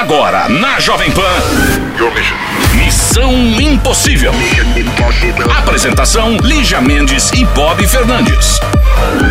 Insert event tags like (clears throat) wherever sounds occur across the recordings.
Agora, na Jovem Pan. Missão Impossível. Apresentação: Lígia Mendes e Bob Fernandes.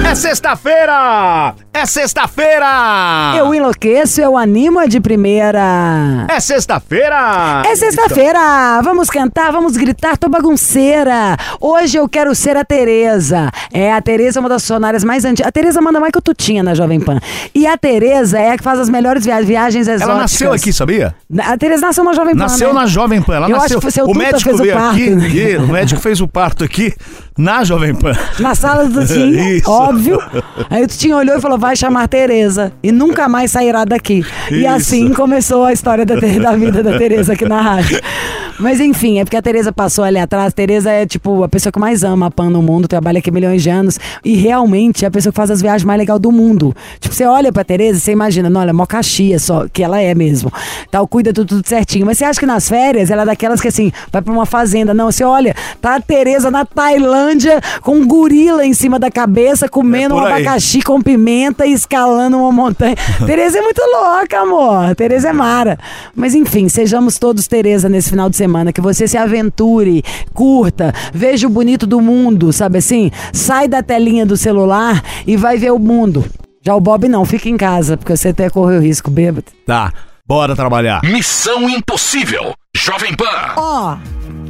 É sexta-feira! É sexta-feira! Eu enlouqueço, eu animo é de primeira. É sexta-feira! É sexta-feira! Vamos cantar, vamos gritar, tô bagunceira! Hoje eu quero ser a Tereza. É, a Tereza é uma das funcionárias mais antigas. A Tereza manda mais que o Tutinha na Jovem Pan. E a Tereza é a que faz as melhores via viagens exóticas. Ela nasceu aqui, sabia? A Tereza nasceu na Jovem Pan, Nasceu né? na Jovem Pan. Ela Eu nasceu. seu o médico o veio parto, aqui, né? e o médico fez o parto aqui na Jovem Pan. Na sala do Tutinha, (laughs) óbvio. Aí o Tutinha olhou e falou: vai chamar Tereza. E nunca mais sairá daqui. E Isso. assim começou a história da, da vida da Tereza aqui na rádio. Mas enfim, é porque a Tereza passou ali atrás. Tereza é, tipo, a pessoa que mais ama a PAN no mundo, trabalha aqui milhões de anos. E realmente é a pessoa que faz as viagens mais legais do mundo. Tipo, você olha pra Tereza e você imagina, não, olha, mó caxia só, que ela é mesmo. Tal, cuida tudo, tudo certinho. Mas você acha que nas férias ela é daquelas que assim, vai pra uma fazenda. Não, você olha, tá a Tereza na Tailândia com um gorila em cima da cabeça, comendo É um abacaxi com pimenta e escalando uma montanha. (laughs) Tereza é muito louca, amor. Tereza é mara. Mas enfim, sejamos todos Tereza nesse final de semana. Que você se aventure, curta, veja o bonito do mundo, sabe assim? Sai da telinha do celular e vai ver o mundo. Já o Bob não, fica em casa, porque você até correu risco, bêbado. Tá, bora trabalhar. Missão Impossível. Jovem Pan. Ó,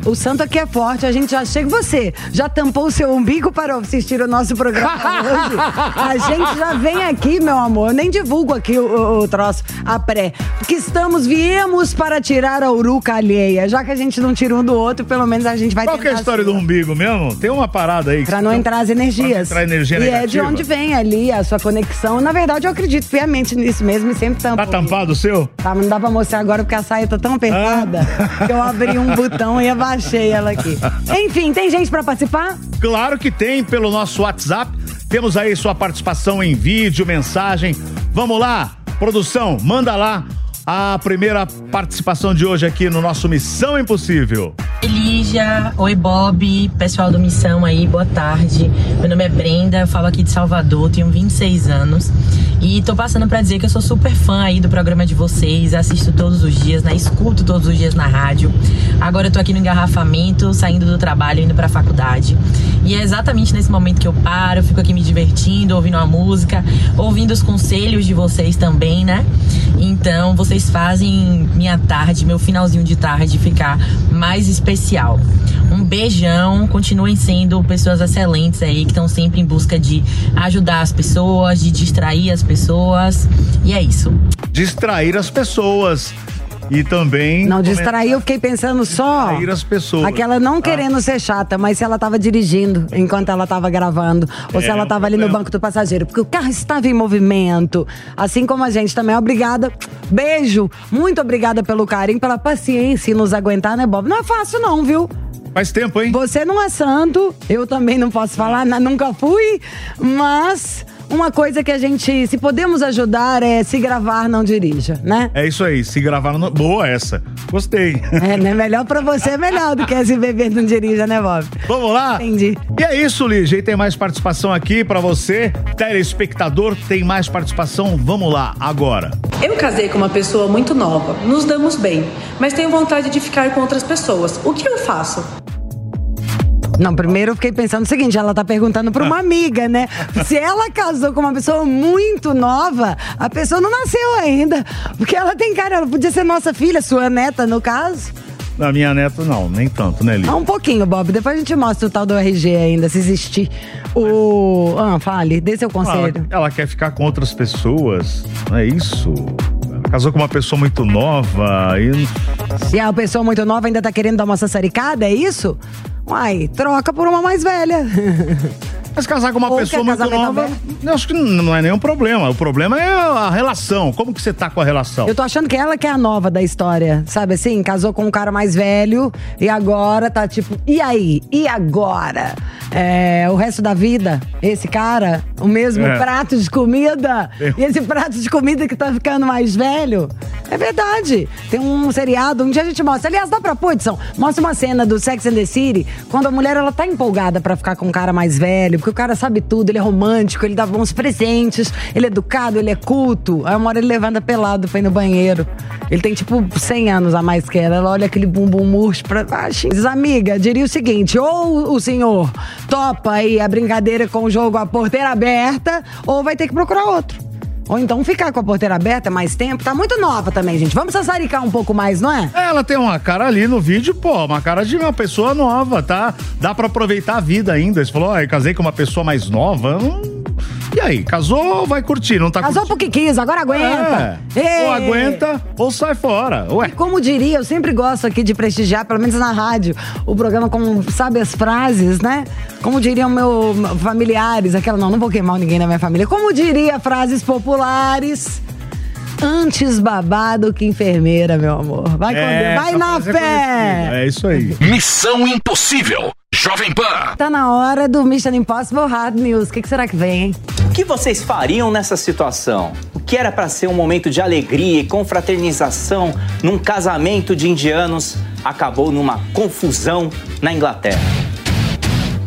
o santo aqui é forte, a gente já chega. Você já tampou o seu umbigo para assistir o nosso programa hoje? (laughs) A gente já vem aqui, meu amor. Eu nem divulgo aqui o, o- o troço, a pré. Porque estamos, viemos para tirar a uruca alheia. Já que a gente não tira um do outro, pelo menos a gente vai Qual que é a história do umbigo mesmo? Tem uma parada aí. Pra não tem- entrar as energias. Pra não entrar energia e é de negativa. onde vem ali a sua conexão. Na verdade, eu acredito piamente nisso mesmo e sempre tampo. Tá tampado o seu? Tá, mas não dá pra mostrar agora porque a saia tá tão apertada Ah. que eu abri um botão e abaixei ela aqui. (laughs) Enfim, tem gente pra participar? Claro que tem pelo nosso WhatsApp. Temos aí sua participação em vídeo, mensagem. Vamos lá, produção, manda lá a primeira participação de hoje aqui no nosso Missão Impossível. Lígia, oi Bob, pessoal do Missão aí, boa tarde. Meu nome é Brenda, eu falo aqui de Salvador, tenho 26 anos e tô passando pra dizer que eu sou super fã aí do programa de vocês, assisto todos os dias, né? Escuto todos os dias na rádio. Agora eu tô aqui no engarrafamento, saindo do trabalho, indo pra faculdade. E é exatamente nesse momento que eu paro, fico aqui me divertindo, ouvindo uma música, ouvindo os conselhos de vocês também, né? Então, vocês fazem minha tarde, meu finalzinho de tarde ficar mais especial. Um beijão, continuem sendo pessoas excelentes aí, que estão sempre em busca de ajudar as pessoas, de distrair as pessoas. E é isso. Distrair as pessoas. E também. Não, distrair, eu fiquei pensando só. Distrair as pessoas. Aquela não Ah. querendo ser chata, mas se ela tava dirigindo enquanto ela tava gravando, ou se É, ela um tava ali no problema. banco do passageiro, porque o carro estava em movimento. Assim como a gente também. Obrigada. Beijo. Muito obrigada pelo carinho, pela paciência e nos aguentar, né, Bob? Não é fácil, não, viu? Faz tempo, hein? Você não é santo, eu também não posso falar, nunca fui, mas uma coisa que a gente, se podemos ajudar, é se gravar, não dirija, né? É isso aí, se gravar no... Boa essa. Gostei. É, né? Melhor pra você, é melhor do que se beber não dirija, né, Bob? Vamos lá? Entendi. E é isso, Lígia. E tem mais participação aqui pra você. Telespectador, tem mais participação. Vamos lá, agora. Eu casei com uma pessoa muito nova, nos damos bem, mas tenho vontade de ficar com outras pessoas. O que eu faço? Não, primeiro eu fiquei pensando o seguinte, ela tá perguntando pra uma amiga, né? Se ela casou com uma pessoa muito nova, a pessoa não nasceu ainda. Porque ela tem cara, ela podia ser nossa filha, sua neta, no caso. Na minha neta, não, nem tanto, né, Lígia? Ah, um pouquinho, Bob. Depois a gente mostra o tal do RG ainda, se existir. O. Ah, fale, dê seu Ela, conselho. ela quer ficar com outras pessoas, não é isso? Ela casou com uma pessoa muito nova e Se a pessoa muito nova ainda tá querendo dar uma sassaricada, é isso? Uai, troca por uma mais velha. (laughs) Mas casar com uma Ou pessoa muito nova, eu acho que não é nenhum problema. O problema é a relação. Como que você tá com a relação? Eu tô achando que ela que é a nova da história, sabe assim? Casou com um cara mais velho e agora tá tipo, e aí? E agora? É, o resto da vida, esse cara, o mesmo É. prato de comida, Eu- e esse prato de comida que tá ficando mais velho. É verdade. Tem um seriado, um dia a gente mostra. Aliás, dá pra pôr, Edson? Mostra uma cena do Sex and the City, quando a mulher ela tá empolgada pra ficar com um cara mais velho, porque o cara sabe tudo, ele é romântico, ele dá bons presentes, ele é educado, ele é culto. Aí uma hora ele levanta pelado ir no banheiro. Ele tem tipo 100 anos a mais que ela. Ela olha aquele bumbum murcho pra baixo. Diz, amiga, diria o seguinte: ou o senhor topa aí a brincadeira com o jogo a porteira aberta, ou vai ter que procurar outro. Ou então ficar com a porteira aberta mais tempo. Tá muito nova também, gente. Vamos sassaricar um pouco mais, não é? Ela tem uma cara ali no vídeo, pô, uma cara de uma pessoa nova, tá? Dá pra aproveitar a vida ainda. Você falou, ó, eu casei com uma pessoa mais nova. Hum... E aí, casou, vai curtir, não tá Casou porque quis, agora aguenta. É. Ou aguenta ou sai fora. Ué. E como diria, eu sempre gosto aqui de prestigiar, pelo menos na rádio, o programa com, sabe, as frases, né? Como diriam meus familiares, aquela, não, não vou queimar ninguém na minha família. Como diria frases populares. Antes babado que enfermeira, meu amor. Vai, com É, Deus. vai na é fé. É isso aí. Missão Impossível. Jovem Pan. Tá na hora do Mission Impossible Hard News. O que, que será que vem, hein? O que vocês fariam nessa situação? O que era para ser um momento de alegria e confraternização num casamento de indianos acabou numa confusão na Inglaterra.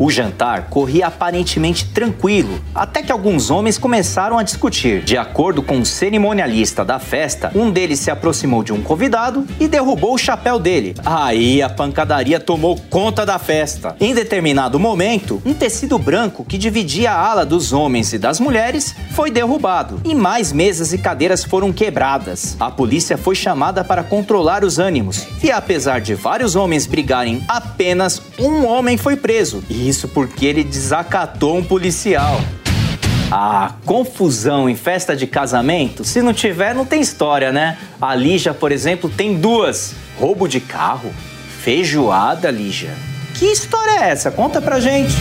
O jantar corria aparentemente tranquilo, até que alguns homens começaram a discutir. De acordo com o cerimonialista da festa, um deles se aproximou de um convidado e derrubou o chapéu dele. Aí a pancadaria tomou conta da festa. Em determinado momento, um tecido branco que dividia a ala dos homens e das mulheres foi derrubado e mais mesas e cadeiras foram quebradas. A polícia foi chamada para controlar os ânimos e, apesar de vários homens brigarem, apenas um homem foi preso. E isso porque ele desacatou um policial. Ah, confusão em festa de casamento? Se não tiver, não tem história, né? A Lígia, por exemplo, tem duas: roubo de carro, feijoada, Lígia. Que história é essa? Conta pra gente.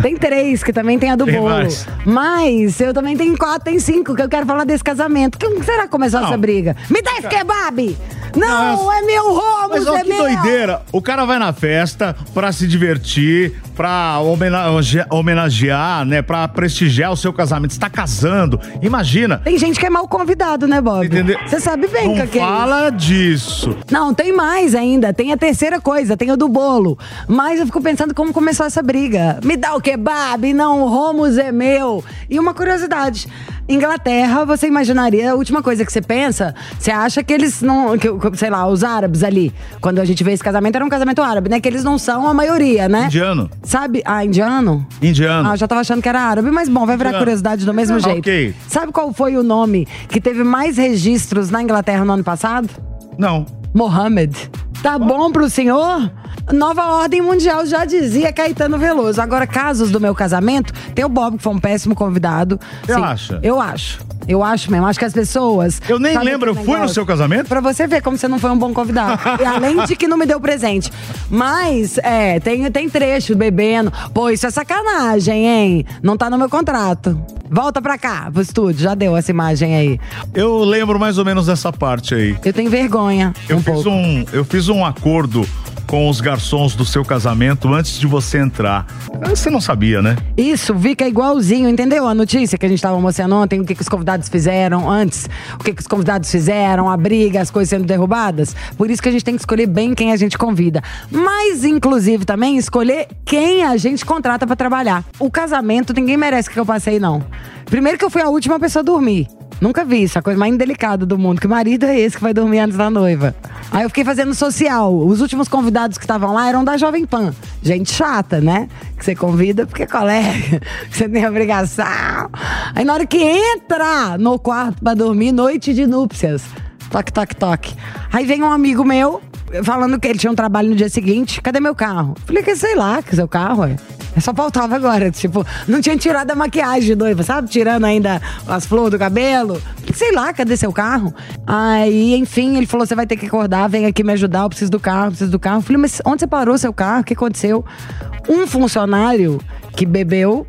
Tem três, que também tem a do Tem bolo. mais. Mas eu também tenho quatro, tem cinco, que eu quero falar desse casamento. Como será que começou Não. essa briga? Me dá esse kebab! Não, é meu roubo, Mas é olha que meu! doideira. O cara vai na festa pra se divertir, pra homenage- homenagear, né? Pra prestigiar o seu casamento. Você tá casando. Imagina. Tem gente que é mal convidado, né, Bob? Entendeu? Você sabe bem Não que fala disso. Não, tem mais ainda. Tem a terceira coisa, tem o do bolo. Mas eu fico pensando como começou essa briga. Me dá o kebab, não, o Romos é meu. E uma curiosidade. Inglaterra, você imaginaria, a última coisa que você pensa, você acha que eles não, que, sei lá, os árabes ali, quando a gente vê esse casamento, era um casamento árabe, né? Que eles não são a maioria, né? Indiano. Sabe? Ah, indiano? Indiano. Ah, eu já tava achando que era árabe, mas bom, vai virar Indiano. curiosidade do mesmo Ah, jeito. ok. Sabe qual foi o nome que teve mais registros na Inglaterra no ano passado? Não. Mohamed. Tá bom pro senhor? Nova ordem mundial já dizia Caetano Veloso. Agora, casos do meu casamento, tem o Bob, que foi um péssimo convidado. Você Sim, acha? Eu acho. Eu acho mesmo. Acho que as pessoas. Eu nem lembro, eu fui no seu casamento? Pra você ver como você não foi um bom convidado. e além de que não me deu presente. Mas, é, tem, tem trecho bebendo. Pô, isso é sacanagem, hein? Não tá no meu contrato. Volta pra cá, pro estúdio. Já deu essa imagem aí. Eu lembro mais ou menos dessa parte aí. Eu tenho vergonha. Eu um fiz pouco. um, eu fiz um acordo com os garçons do seu casamento antes de você entrar. Você não sabia, né? Isso, fica igualzinho, entendeu? A notícia que a gente tava mostrando ontem, o que, que os convidados fizeram antes, o que, que os convidados fizeram, a briga, as coisas sendo derrubadas. Por isso que a gente tem que escolher bem quem a gente convida. Mas, inclusive, também escolher quem a gente contrata pra trabalhar. O casamento, ninguém merece que eu passei, não. Primeiro que eu fui a última pessoa a dormir. Nunca vi isso, a coisa mais indelicada do mundo. Que marido é esse que vai dormir antes da noiva? Aí eu fiquei fazendo social. Os últimos convidados que estavam lá eram da Jovem Pan. Gente chata, né? Que você convida porque é colega, (laughs) você tem obrigação. Aí na hora que entra no quarto pra dormir, noite de núpcias. Toque, toque, toque. Aí vem um amigo meu falando que ele tinha um trabalho no dia seguinte. Cadê meu carro? Falei que sei lá, que seu carro é. Só faltava agora, tipo, não tinha tirado a maquiagem de noiva, sabe? Tirando ainda as flores do cabelo. Sei lá, cadê seu carro? Aí, enfim, ele falou: você vai ter que acordar, vem aqui me ajudar, eu preciso do carro, preciso do carro. Eu falei, mas onde você parou seu carro? O que aconteceu? Um funcionário que bebeu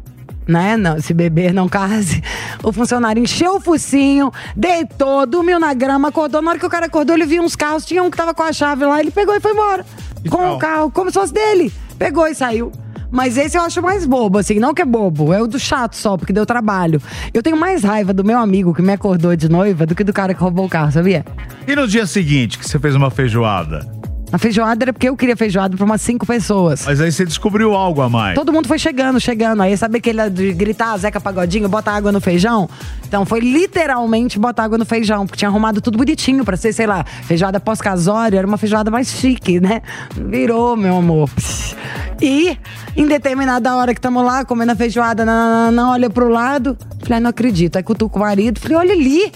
né? Não, se beber, não case. O funcionário encheu o focinho, deitou, dormiu na grama, acordou. Na hora que o cara acordou, ele viu uns carros, tinha um que tava com a chave lá, ele pegou e foi embora. Que com o carro, como se fosse dele. Pegou e saiu. Mas esse eu acho mais bobo, assim. Não que é bobo, é o do chato só, porque deu trabalho. Eu tenho mais raiva do meu amigo que me acordou de noiva do que do cara que roubou o carro, sabia? E no dia seguinte que você fez uma feijoada? A feijoada era porque eu queria feijoada pra umas cinco pessoas. Mas aí você descobriu algo a mais. Todo mundo foi chegando, chegando. Aí sabe aquele de gritar, Zeca Pagodinho, bota água no feijão? Então foi literalmente botar água no feijão, porque tinha arrumado tudo bonitinho pra ser, sei lá, feijoada pós-casório, era uma feijoada mais chique, né? Virou, meu amor. E em determinada hora que estamos lá comendo a feijoada, não, não, não, olha pro lado. Falei, ah, não acredito. Aí cutuco o marido, falei, olha ali.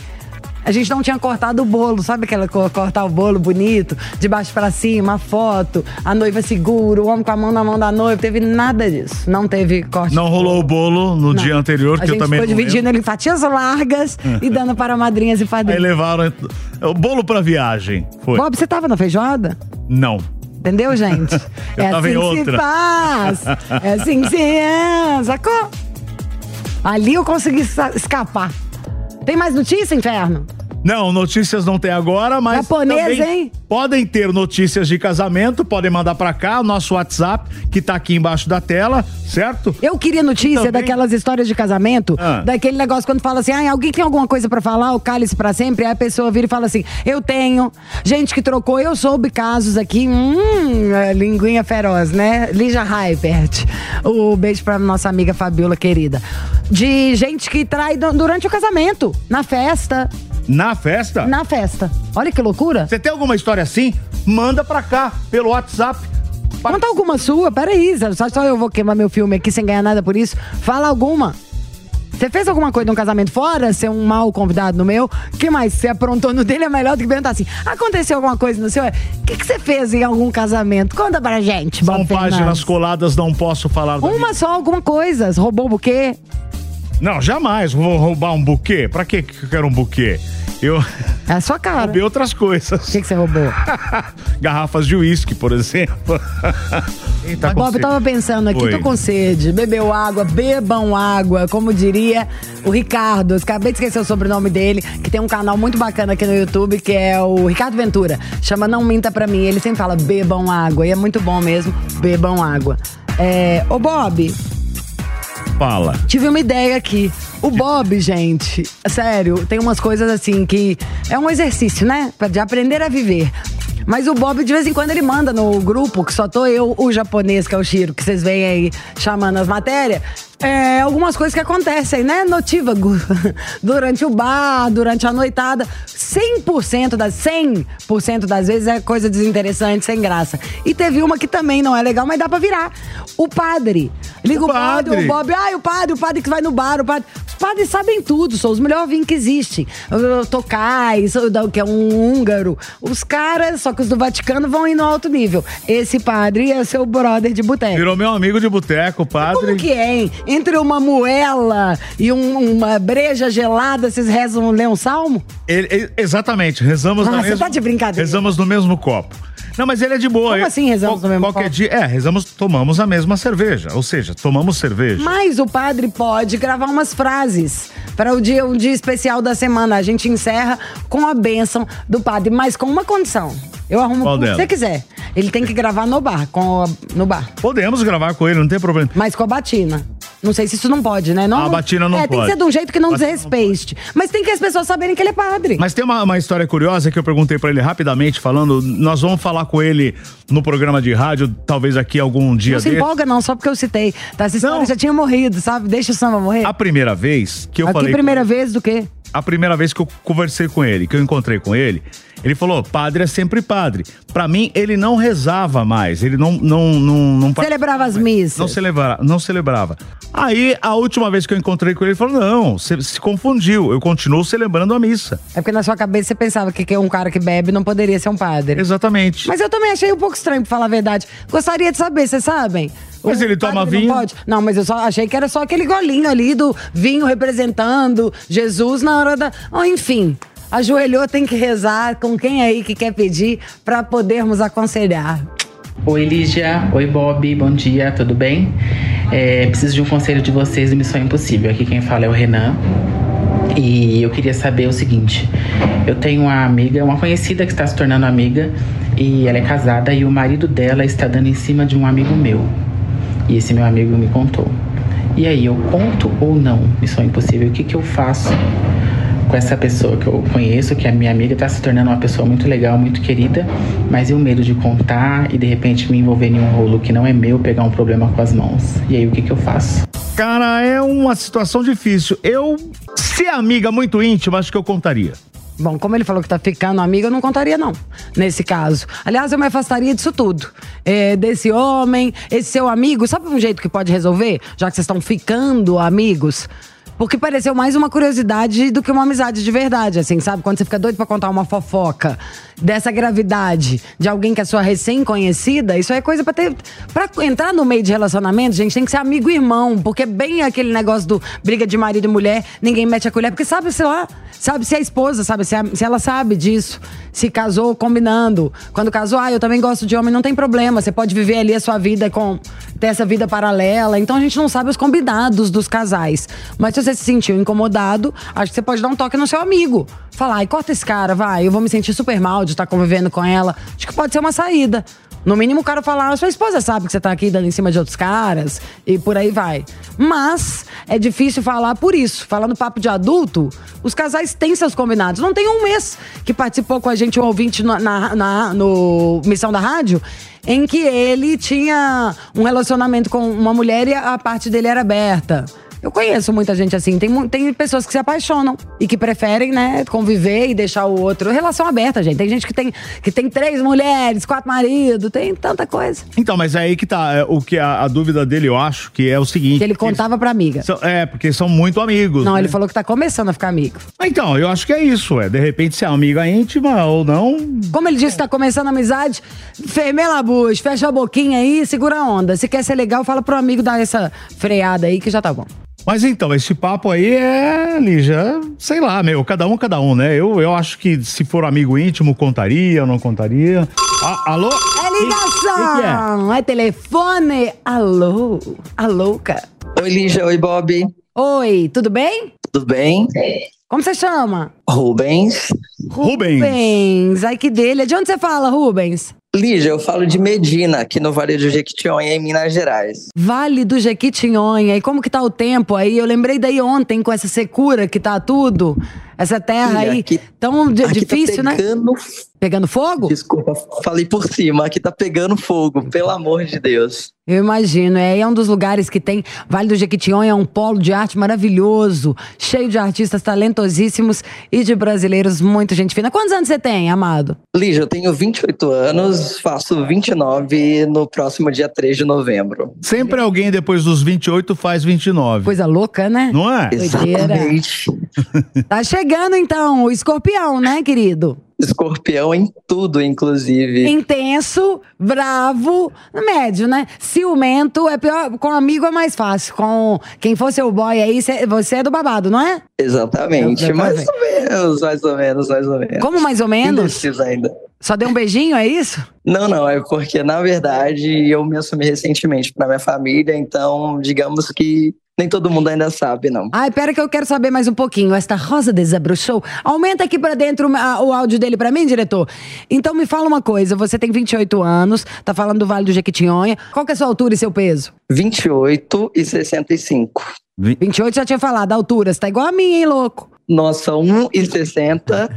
A gente não tinha cortado o bolo, sabe aquela co- cortar o bolo bonito, de baixo pra cima, a foto, a noiva segura, o homem com a mão na mão da noiva, teve nada disso. Não teve corte. Não rolou o bolo no Não. dia anterior, A que eu gente também foi não dividindo lembro. ele em fatias largas e (laughs) dando para madrinhas e Aí padrinhos. levaram o bolo pra viagem. Foi. Bob, você tava na feijoada? Não. Entendeu, gente? (laughs) É tava assim em que se faz. É assim que se (laughs) é, sacou? Ali eu consegui escapar. Tem mais notícia, inferno? Não, notícias não tem agora, mas. Japonês, hein? Podem ter notícias de casamento, podem mandar pra cá, o nosso WhatsApp, que tá aqui embaixo da tela, certo? Eu queria notícia Também. daquelas histórias de casamento, Ah. daquele negócio quando fala assim, ah, alguém tem alguma coisa pra falar, o cálice pra sempre, aí a pessoa vira e fala assim, eu tenho, gente que trocou, eu soube casos aqui, hum, é, linguinha feroz, né? Lígia Hypert, o beijo pra nossa amiga Fabiola querida, de gente que trai du- durante o casamento, na festa, Na festa? na festa. Olha que loucura. Você tem alguma história assim? Manda pra cá, pelo WhatsApp. Conta alguma sua, peraí, só, só eu vou queimar meu filme aqui sem ganhar nada por isso. Fala alguma. Você fez alguma coisa num casamento fora? Ser um mau convidado no meu? O que mais você aprontou no dele é melhor do que perguntar assim: aconteceu alguma coisa no seu? O que, que você fez em algum casamento? Conta pra gente, São Bob páginas Fernandes. coladas, não posso falar Uma só, alguma coisa. Roubou o buquê? Não, jamais vou roubar um buquê. Pra que eu quero um buquê? Eu (laughs) É a sua cara. roubei outras O coisas. que, que você roubou? (laughs) Garrafas de uísque, por exemplo. (laughs) Eita, Bob, eu tava pensando aqui, Oi. tô com sede. Bebeu água, bebam água, como diria o Ricardo. Acabei de esquecer o sobrenome dele, que tem um canal muito bacana aqui no YouTube, que é o Ricardo Ventura. Chama Não Minta Pra Mim. Ele sempre fala, bebam água. E é muito bom mesmo, bebam água. É, ô Bob, Fala. tive uma ideia aqui. O Bob, gente, sério, tem umas coisas assim que é um exercício, né? De aprender a viver. Mas o Bob, de vez em quando, ele manda no grupo, que só tô eu, o japonês, que é o Shiro, que vocês veem aí chamando as matérias. É, algumas coisas que acontecem, né? Notívago. (laughs) durante o bar, durante a noitada. 100% das 100% das vezes é coisa desinteressante, sem graça. E teve uma que também não é legal, mas dá pra virar. O padre. Liga O o, padre, padre. o Bob. Ai, o padre, o padre que vai no bar, o padre. Os padres sabem tudo, são os melhores vinhos que existem. Tocais, que é um húngaro. Os caras, só que os do Vaticano vão ir no alto nível. Esse padre é seu brother de boteco. Virou meu amigo de boteco, padre. Como que é, hein? Entre uma moela e um- uma breja gelada, vocês rezam, lê um salmo? Ele- ele- exatamente, rezamos Ah, no você mesmo... tá de brincadeira. Rezamos no mesmo copo. Não, mas ele é de boa. Como assim rezamos no mesmo qualquer copo? dia, é, rezamos, tomamos a mesma cerveja. Ou seja, tomamos cerveja. Mas o padre pode gravar umas frases para o dia, um dia especial da semana. A gente encerra com a bênção do padre, mas com uma condição. Eu arrumo Qual o que delas? você quiser. Ele tem que gravar no bar, com a- no bar. Podemos gravar com ele, não tem problema. Mas com a batina. Não sei se isso não pode, né? Não, A batina não é, tem pode. que ser de um jeito que não Batina não desrespeite. Mas tem que as pessoas saberem que ele é padre. Mas tem uma, uma história curiosa que eu perguntei pra ele rapidamente, falando. Nós vamos falar com ele no programa de rádio, talvez aqui algum dia não se desse. empolga, não, só porque eu citei. Tá, essa história Não. já tinha morrido, sabe? Deixa o samba morrer. A primeira vez que eu Aqui, falei. com primeira vez do quê? A primeira vez que eu conversei com ele, que eu encontrei com ele, ele falou: padre é sempre padre. Pra mim, ele não rezava mais. Ele não. não, não, não Celebrava as missas. Não celebrava, não celebrava. Aí, a última vez que eu encontrei com ele, ele falou: não, você se confundiu. Eu continuo celebrando a missa. É porque na sua cabeça você pensava que que um cara que bebe não poderia ser um padre. Exatamente. Mas eu também achei um pouco estranho, pra falar a verdade. Gostaria de saber, vocês sabem? Mas O ele toma padre não vinho? pode? Não, mas eu só achei que era só aquele golinho ali do vinho representando Jesus na hora da. Oh, enfim, ajoelhou, tem que rezar com quem aí que quer pedir pra podermos aconselhar. Oi Lígia, oi Bob, bom dia, tudo bem? É, preciso de um conselho de vocês do Missão Impossível. Aqui quem fala é o Renan. E eu queria saber o seguinte: eu tenho uma amiga, uma conhecida que está se tornando amiga, e ela é casada e o marido dela está dando em cima de um amigo meu. E esse meu amigo me contou. E aí, eu conto ou não Missão Impossível? O que, que eu faço com essa pessoa que eu conheço, que é minha amiga, tá se tornando uma pessoa muito legal, muito querida, mas e o medo de contar e de repente me envolver em um rolo que não é meu, pegar um problema com as mãos? E aí, o que, que eu faço? Cara, é uma situação difícil. Eu, se é amiga muito íntima, acho que eu contaria. Bom, como ele falou que tá ficando amigo, eu não contaria, não, nesse caso. Aliás, eu me afastaria disso tudo. É, desse homem, esse seu amigo. Sabe um jeito que pode resolver? Já que vocês estão ficando amigos? Porque pareceu mais uma curiosidade do que uma amizade de verdade, assim, sabe? Quando você fica doido pra contar uma fofoca dessa gravidade de alguém que é sua recém-conhecida, isso é coisa pra ter. Pra entrar no meio de relacionamento, gente, tem que ser amigo e irmão, porque é bem aquele negócio do briga de marido e mulher, ninguém mete a colher, porque sabe, sei lá, sabe se é a esposa, sabe, se, a- se ela sabe disso, se casou combinando. Quando casou, ah, eu também gosto de homem, não tem problema, você pode viver ali a sua vida com. Ter essa vida paralela. Então a gente não sabe os combinados dos casais. Mas se você se sentiu incomodado, acho que você pode dar um toque no seu amigo. Falar, ai, corta esse cara, vai, eu vou me sentir super mal de estar convivendo com ela. Acho que pode ser uma saída. No mínimo, o cara falar, sua esposa sabe que você tá aqui dando em cima de outros caras e por aí vai. Mas é difícil falar por isso. Falando papo de adulto, os casais têm seus combinados. Não tem um mês que participou com a gente, um ouvinte no, na, na- no Missão da Rádio, em que ele tinha um relacionamento com uma mulher e a parte dele era aberta. Eu conheço muita gente assim. Tem, tem pessoas que se apaixonam e que preferem, né, conviver e deixar o outro. Relação aberta, gente. Tem gente que tem, que tem três mulheres, quatro maridos, tem tanta coisa. Então, mas é aí que tá. é, o que a, a dúvida dele, eu acho, que é o seguinte. Que ele contava pra amiga. São- é, porque são muito amigos. Não, né? ele falou que tá começando a ficar amigo. Ah, Então, eu acho que é isso, é. De repente, se é amiga íntima ou não. Como ele disse, tá começando a amizade, fermela a bucha, fecha a boquinha aí, segura a onda. Se quer ser legal, fala pro amigo dar essa freada aí que já tá bom. Mas então, esse papo aí é, Lígia, sei lá, meu, cada um, cada um, né? Eu, eu acho que se for amigo íntimo, contaria ou não contaria. Ah, alô? É ligação! É telefone! Alô? Alô, cara? Oi, Lígia. Oi, Bob. Oi, tudo bem? Tudo bem? Como você chama? Rubens. Rubens. Rubens. Ai, que dele. De onde você fala, Rubens? Lígia, eu falo de Medina, aqui no Vale do Jequitinhonha, em Minas Gerais. Vale do Jequitinhonha. E como que tá o tempo aí? Eu lembrei daí ontem com essa secura que tá tudo. Essa terra aí aqui- tão aqui difícil, tá né? pegando... Pegando fogo? Desculpa, falei por cima. Aqui tá pegando fogo, pelo amor de Deus. Eu imagino, é, é um dos lugares que tem. Vale do Jequitinhonha é um polo de arte maravilhoso, cheio de artistas talentosíssimos e de brasileiros muito gente fina. Quantos anos você tem, amado? Lígia, eu tenho 28 anos, faço 29 no próximo dia 3 de novembro. Sempre alguém depois dos 28 faz 29. Coisa louca, né? Não é? Exatamente. (laughs) Tá chegando então o escorpião, né, querido? Escorpião em tudo, inclusive. Intenso, bravo, médio, né? Ciumento é pior. Com amigo é mais fácil. Com quem for seu boy aí, cê- você é do babado, não é? Exatamente. Eu- eu Mais ou menos, mais ou menos, mais ou menos. Como mais ou menos? Indeciso ainda. Só deu um beijinho, é isso? Não, não, é porque, na verdade, eu me assumi recentemente pra minha família, então, digamos que nem todo mundo ainda sabe, não. Ai, pera que eu quero saber mais um pouquinho. Esta rosa desabrochou. Aumenta aqui pra dentro a- o áudio dele pra mim, diretor. Então me fala uma coisa. Você tem 28 anos, tá falando do Vale do Jequitinhonha. Qual que é a sua altura e seu peso? 28 e 65. 28 já tinha falado, a altura. Você tá igual a mim, hein, louco? Nossa, 1,60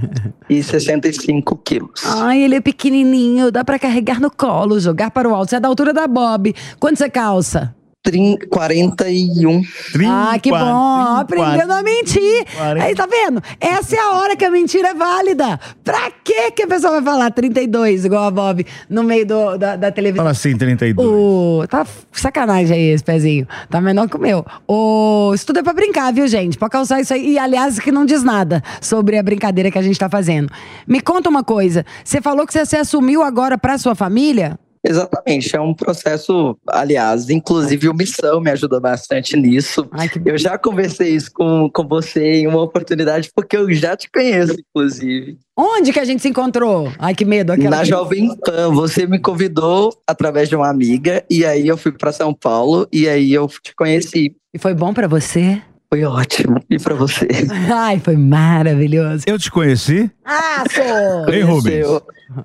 e 65 quilos. Ai, ele é pequenininho, dá pra carregar no colo, jogar para o alto. Você é da altura da Bob. Quanto você calça? Trin- 41. ah, que bom. 30, Aprendendo a mentir. 40. Aí, tá vendo? Essa é a hora que a mentira é válida. Pra que que a pessoa vai falar 32, igual a Bob, no meio do- da, da televisão? Fala assim, 32. O... Tá sacanagem aí esse pezinho. Tá menor que o meu. O... Isso tudo é pra brincar, viu, gente? Pra calçar isso aí. E, aliás, que não diz nada sobre a brincadeira que a gente tá fazendo. Me conta uma coisa. Você falou que você se assumiu agora pra sua família? Exatamente, é um processo, aliás, inclusive o Missão me ajudou bastante nisso. Ai, que Eu já conversei isso com, com você em uma oportunidade, porque eu já te conheço, inclusive. Onde que a gente se encontrou? Ai, que medo. Aquela Na Jovem Pan, você me convidou através de uma amiga, e aí eu fui para São Paulo, e aí eu te conheci. E foi bom pra você? Foi ótimo. E para você? (laughs) Ai, foi maravilhoso. Eu te conheci? Ah, sou! Ei, Rubens.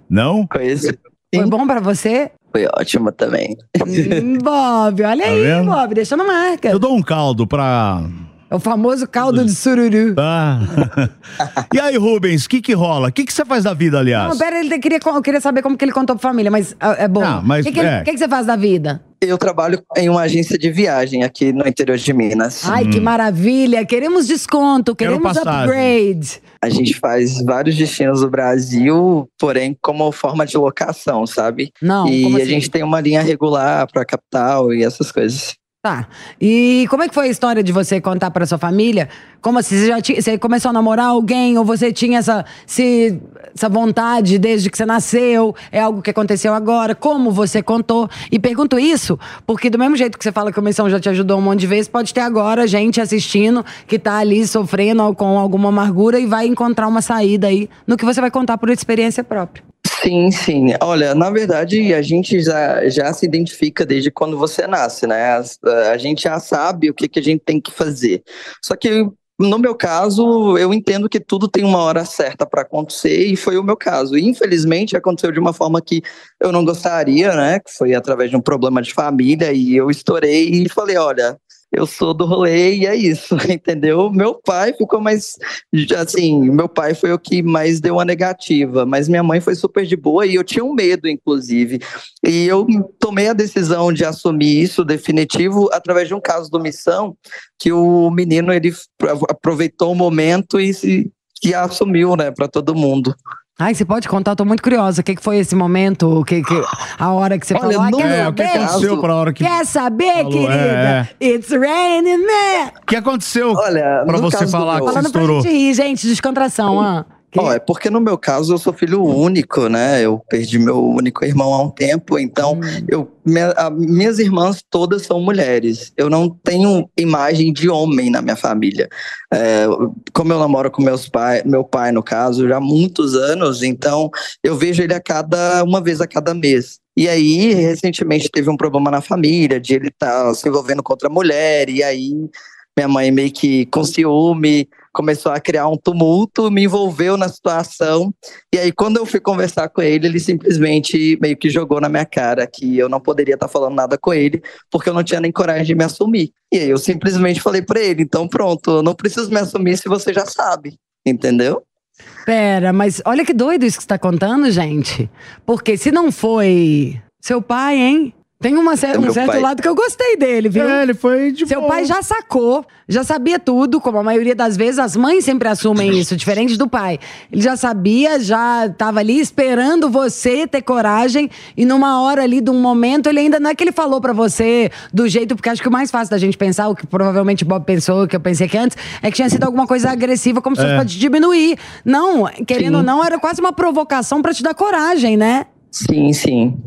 Não? Conheci. Foi bom pra você? Foi ótima também. Hum, Bob, olha Tá aí, vendo? Bob, deixando marca. Eu dou um caldo pra. É o famoso caldo de sururu. Ah. (laughs) e aí, Rubens, o que que rola? O que que você faz da vida, aliás? Não, pera, ele queria, eu queria saber como que ele contou pra família, mas ah, é bom. Ah, mas O que, que, é. o que que você faz da vida? Eu trabalho em uma agência de viagem aqui no interior de Minas. Ai, que maravilha! Queremos desconto, Hum. Quero queremos passagem. upgrade. A gente faz vários destinos do Brasil, porém como forma de locação, sabe? Não, e como a assim? gente tem uma linha regular para capital e essas coisas. Tá. E como é que foi a história de você contar pra sua família? Como assim? Você já tinha, você começou a namorar alguém ou você tinha essa, se- essa vontade desde que você nasceu? É algo que aconteceu agora? Como você contou? E pergunto isso porque do mesmo jeito que você fala que a missão já te ajudou um monte de vezes, pode ter agora gente assistindo que tá ali sofrendo com alguma amargura e vai encontrar uma saída aí no que você vai contar por experiência própria. Sim, sim. Olha, na verdade, a gente já, já se identifica desde quando você nasce, né? As- A, gente já sabe o que, que a gente tem que fazer. Só que, no meu caso, eu entendo que tudo tem uma hora certa para acontecer e foi o meu caso. Infelizmente, aconteceu de uma forma que eu não gostaria, né? Que foi através de um problema de família e eu estourei e falei: olha. Eu sou do rolê e é isso, (laughs) entendeu? Meu pai ficou mais. Assim, meu pai foi o que mais deu uma negativa, mas minha mãe foi super de boa e eu tinha um medo, inclusive. E eu tomei a decisão de assumir isso definitivo através de um caso do Missão, que o menino ele aproveitou o momento e e assumiu, né, para todo mundo. Ai, você pode contar? Eu tô muito curiosa. O que, que foi esse momento? O que, que, a hora que você Olha, falou? Ah, no quer meu É, o que saber? aconteceu pra hora que. Quer saber, Falou, querida? é, It's raining man. O que aconteceu Olha, pra você falar que meu- você Falando pra estourou? gente rir, gente, descontração, (clears throat) ó. Ó, é porque no meu caso eu sou filho único, né? Eu perdi meu único irmão há um tempo, então eu, minha- a- minhas irmãs todas são mulheres. Eu não tenho imagem de homem na minha família. É, como eu namoro com meus pai, meu pai no caso, já há muitos anos, então eu vejo ele a cada uma vez a cada mês. E aí, recentemente teve um problema na família, de ele estar se envolvendo com outra mulher, e aí minha mãe meio que com ciúme começou a criar um tumulto, me envolveu na situação. E aí, quando eu fui conversar com ele, ele simplesmente meio que jogou na minha cara que eu não poderia estar falando nada com ele, porque eu não tinha nem coragem de me assumir. E aí, eu simplesmente falei para ele: então, pronto, eu não preciso me assumir se você já sabe. Entendeu? Pera, mas olha que doido isso que você tá contando, gente. Porque se não foi seu pai, hein? Tem uma cer- É um meu certo pai. lado que eu gostei dele, viu? É, ele foi de Seu boa. pai já sacou, já sabia tudo, como a maioria das vezes as mães sempre assumem isso, diferente do pai. Ele já sabia, já tava ali esperando você ter coragem e numa hora ali, de um momento, ele ainda não é que ele falou pra você do jeito, porque acho que o mais fácil da gente pensar, o que provavelmente o Bob pensou, que eu pensei aqui antes, é que tinha sido alguma coisa agressiva, como se fosse É. pra te diminuir. Não, querendo Sim. ou não, era quase uma provocação pra te dar coragem, né? Sim, sim.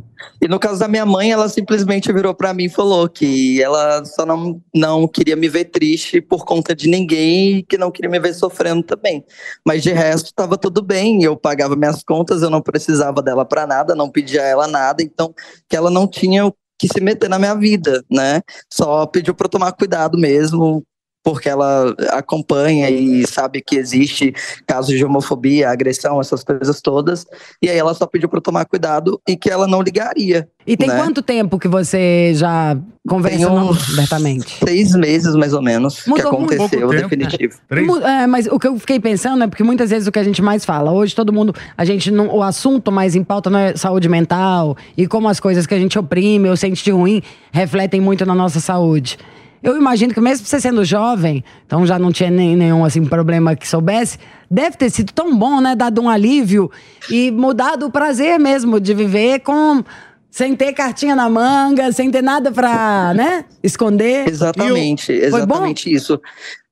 E no caso da minha mãe, ela simplesmente virou para mim e falou que ela só não, não queria me ver triste por conta de ninguém e que não queria me ver sofrendo também. Mas de resto, estava tudo bem. Eu pagava minhas contas, eu não precisava dela para nada, não pedia a ela nada, então que ela não tinha o que se meter na minha vida, né? Só pediu para tomar cuidado mesmo, porque ela acompanha e sabe que existe casos de homofobia, agressão, essas coisas todas. E aí ela só pediu para eu tomar cuidado e que ela não ligaria. E tem né? quanto tempo que você já conversa uns abertamente? Seis meses, mais ou menos, que Mudou muito. aconteceu definitivo. Mu- é, mas o que eu fiquei pensando é porque muitas vezes o que a gente mais fala, hoje todo mundo, a gente não, o assunto mais em pauta não é saúde mental e como as coisas que a gente oprime ou sente de ruim refletem muito na nossa saúde. Eu imagino que mesmo você sendo jovem, então já não tinha nem, nenhum assim, problema que soubesse, deve ter sido tão bom, né? Dado um alívio e mudado o prazer mesmo de viver com. Sem ter cartinha na manga, sem ter nada pra, né? Esconder. Exatamente, exatamente isso.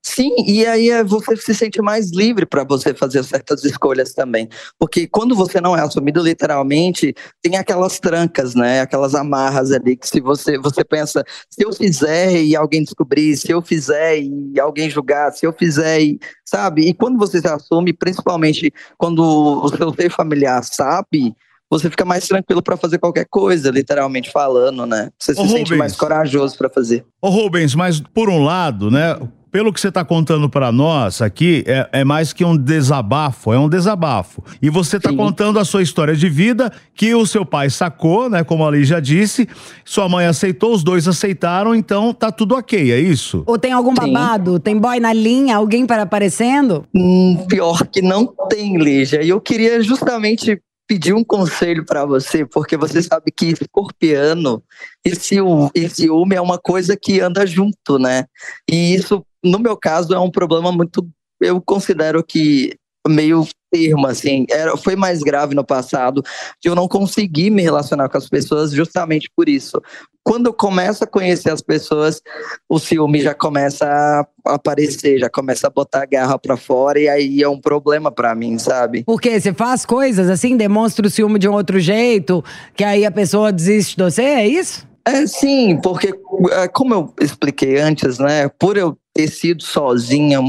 Sim, e aí é, você se sente mais livre para você fazer certas escolhas também. Porque quando você não é assumido literalmente, tem aquelas trancas, né? Aquelas amarras ali que se você você pensa, se eu fizer e alguém descobrir, se eu fizer e alguém julgar, se eu fizer e sabe? E quando você se assume, principalmente quando o seu ser familiar sabe, você fica mais tranquilo para fazer qualquer coisa, literalmente falando, né? Você se Ô, sente Rubens. mais corajoso para fazer. Ô Rubens, mas por um lado, né? Pelo que você está contando para nós aqui, é, é, mais que um desabafo, é um desabafo. E você está contando a sua história de vida, que o seu pai sacou, né? Como a Ali já disse, sua mãe aceitou, os dois aceitaram, então tá tudo ok, é isso? Ou tem algum babado? Tem boy na linha? Alguém para aparecendo? Hum, pior que não tem, Lígia. E eu queria justamente pedir um conselho para você, porque você sabe que escorpiano e ciúme, e ciúme é uma coisa que anda junto, né? E isso, no meu caso, é um problema muito. Eu considero que meio termo, assim, era, foi mais grave no passado, de eu não conseguir me relacionar com as pessoas justamente por isso. Quando eu começo a conhecer as pessoas, o ciúme já começa a aparecer, já começa a botar a garra pra fora e aí é um problema para mim, sabe? Porque você faz coisas assim, demonstra o ciúme de um outro jeito, que aí a pessoa desiste de você, é isso? É sim, porque é, como eu expliquei antes, né, por eu ter sido sozinha,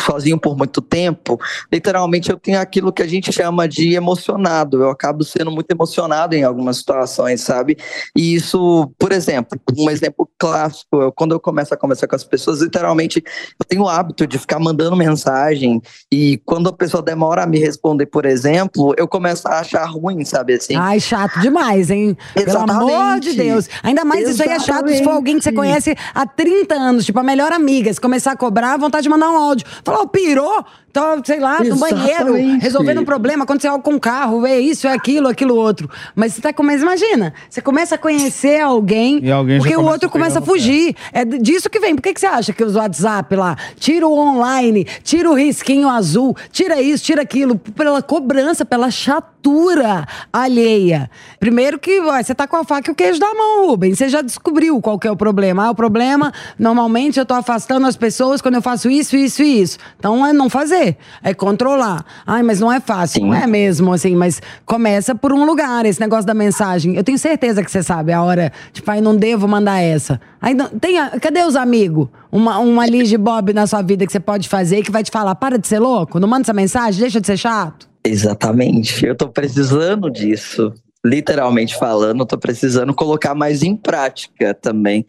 sozinho por muito tempo, literalmente eu tenho aquilo que a gente chama de emocionado. Eu acabo sendo muito emocionado em algumas situações, sabe? E isso, por exemplo, um exemplo clássico, eu, quando eu começo a conversar com as pessoas, literalmente eu tenho o hábito de ficar mandando mensagem e quando a pessoa demora a me responder, por exemplo, eu começo a achar ruim, sabe assim? Ai, chato demais, hein? Exatamente. Pelo amor de Deus. Ainda mais Exatamente. isso aí é chato se for alguém que você conhece há 30 anos, tipo a melhor amiga se começar a cobrar, vontade de mandar um áudio. Falar, oh, pirou? Tô, sei lá, no banheiro, resolvendo um problema, aconteceu algo com o carro, é isso, é aquilo, aquilo outro. Mas você tá começando, imagina, você começa a conhecer alguém, e alguém porque o outro começa a fugir. É disso que vem. Por que, que você acha que os WhatsApp lá, tira o online, tira o risquinho azul, tira isso, tira aquilo, pela cobrança, pela chatura alheia. Primeiro que ó, você tá com a faca e o queijo da mão, Rubem. Você já descobriu qual que é o problema. Ah, o problema, normalmente eu tô afastando as pessoas quando eu faço isso, isso e isso. Então é não fazer é controlar. Ai, mas não é fácil. Sim. Não é mesmo, assim, mas começa por um lugar, esse negócio da mensagem. Eu tenho certeza que você sabe a hora, tipo, ai, não devo mandar essa. Aí, não, tem, cadê os amigos? Uma, uma Lige Bob na sua vida que você pode fazer que vai te falar, para de ser louco, não manda essa mensagem, deixa de ser chato. Exatamente, eu tô precisando disso literalmente falando, tô precisando colocar mais em prática também.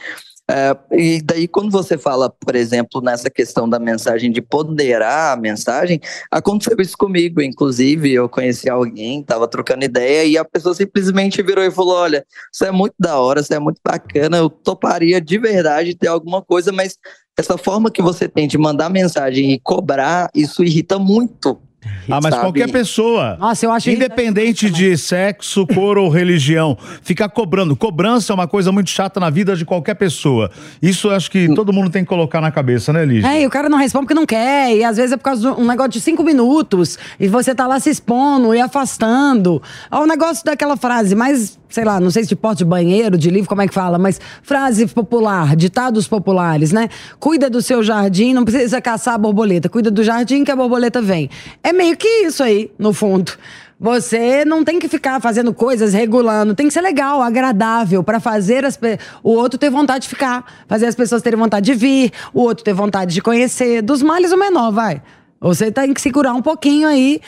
É, e daí, quando você fala, por exemplo, nessa questão da mensagem, de ponderar a mensagem, aconteceu isso comigo, inclusive, eu conheci alguém, tava trocando ideia, e a pessoa simplesmente virou e falou: Olha, isso é muito da hora, isso é muito bacana, eu toparia de verdade ter alguma coisa, mas essa forma que você tem de mandar mensagem e cobrar, isso irrita muito ah, mas sabe? qualquer pessoa, Nossa, eu acho independente de sexo, cor ou religião, ficar cobrando. Cobrança é uma coisa muito chata na vida de qualquer pessoa. Isso eu acho que hum. todo mundo tem que colocar na cabeça, né, Lígia? É, e o cara não responde porque não quer, e às vezes é por causa de um negócio de cinco minutos, e você tá lá se expondo e afastando. É o negócio daquela frase mais, sei lá, não sei se de porta de banheiro, de livro, como é que fala, mas frase popular, ditados populares, né? Cuida do seu jardim, não precisa caçar a borboleta, cuida do jardim que a borboleta vem. É meio que isso aí, no fundo. Você não tem que ficar fazendo coisas, regulando. Tem que ser legal, agradável, para fazer as o outro ter vontade de ficar. Fazer as pessoas terem vontade de vir, o outro ter vontade de conhecer. Dos males, o menor, vai. Você tem que segurar um pouquinho aí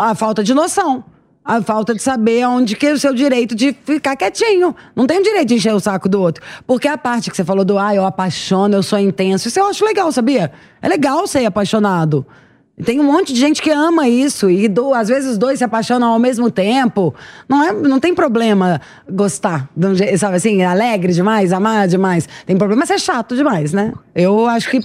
a falta de noção. A falta de saber onde que é o seu direito de ficar quietinho. Não tem o direito de encher o saco do outro. Porque a parte que você falou do, ah, eu apaixono, eu sou intenso, isso eu acho legal, sabia? É legal ser apaixonado. Tem um monte de gente que ama isso e do, às vezes os dois se apaixonam ao mesmo tempo. Não, é, não tem problema gostar, sabe assim, alegre demais, amar demais. Tem problema ser chato demais, né? Eu acho que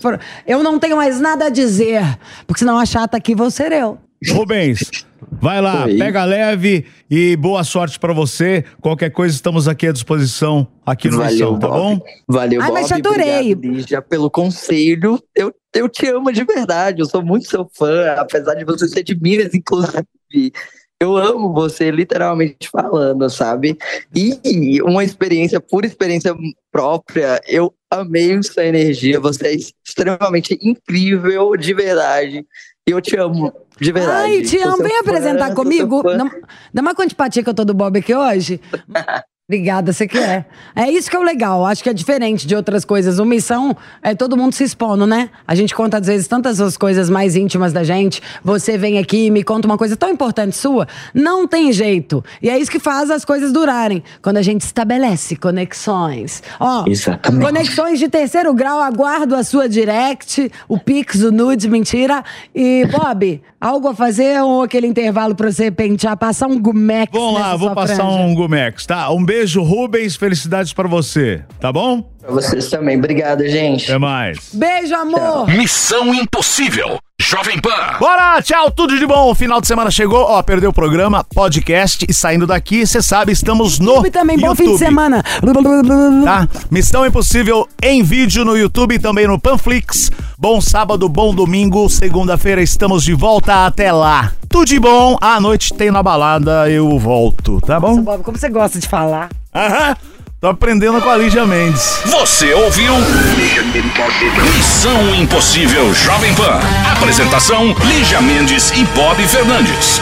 eu não tenho mais nada a dizer, porque senão a chata aqui vou ser eu. Rubens, vai lá, Oi. pega leve e boa sorte para você. Qualquer coisa, estamos aqui à disposição aqui no Valeu, Missão, tá bom? Valeu, Ai, Bob. mas adorei. Obrigado, Lígia, pelo conselho. Eu, eu te amo de verdade, eu sou muito seu fã, apesar de você ser de Minas, inclusive. Eu amo você, literalmente falando, sabe? E uma experiência, por experiência própria, eu amei sua energia. Você é extremamente incrível, de verdade. Eu te amo, de verdade. Ai, te amo. Vem apresentar comigo. Dá uma quantipatia que eu tô do Bob aqui hoje. (laughs) Obrigada, você que é. É isso que é o legal. Acho que é diferente de outras coisas. O Missão é todo mundo se expondo, né? A gente conta, às vezes, tantas as coisas mais íntimas da gente. Você vem aqui e me conta uma coisa tão importante sua. Não tem jeito. E é isso que faz as coisas durarem. Quando a gente estabelece conexões. Ó, Exatamente. conexões de terceiro grau, aguardo a sua direct, o Pix, o Nude, mentira. E, Bob, algo a fazer ou aquele intervalo pra você pentear, passar um gumex Vamos lá, vou sua passar franja? um Gumex, tá? Um beijo, Rubens. Felicidades pra você, tá bom? Pra vocês também. Obrigado, gente. Até mais. Beijo, amor! Missão Impossível. Jovem Pan. Bora, tchau, tudo de bom. O final de semana chegou, ó, perdeu o programa, podcast e saindo daqui, você sabe, estamos no YouTube também, bom fim de YouTube, semana. Tá? Missão Impossível em vídeo no YouTube e também no Panflix. Bom sábado, bom domingo, segunda-feira estamos de volta, até lá. Tudo de bom, à noite tem na balada, eu volto, tá bom? Bob, como você gosta de falar? Aham, tô aprendendo com a Lígia Mendes. Você ouviu? Missão Impossível Jovem Pan. Apresentação: Lígia Mendes e Bob Fernandes.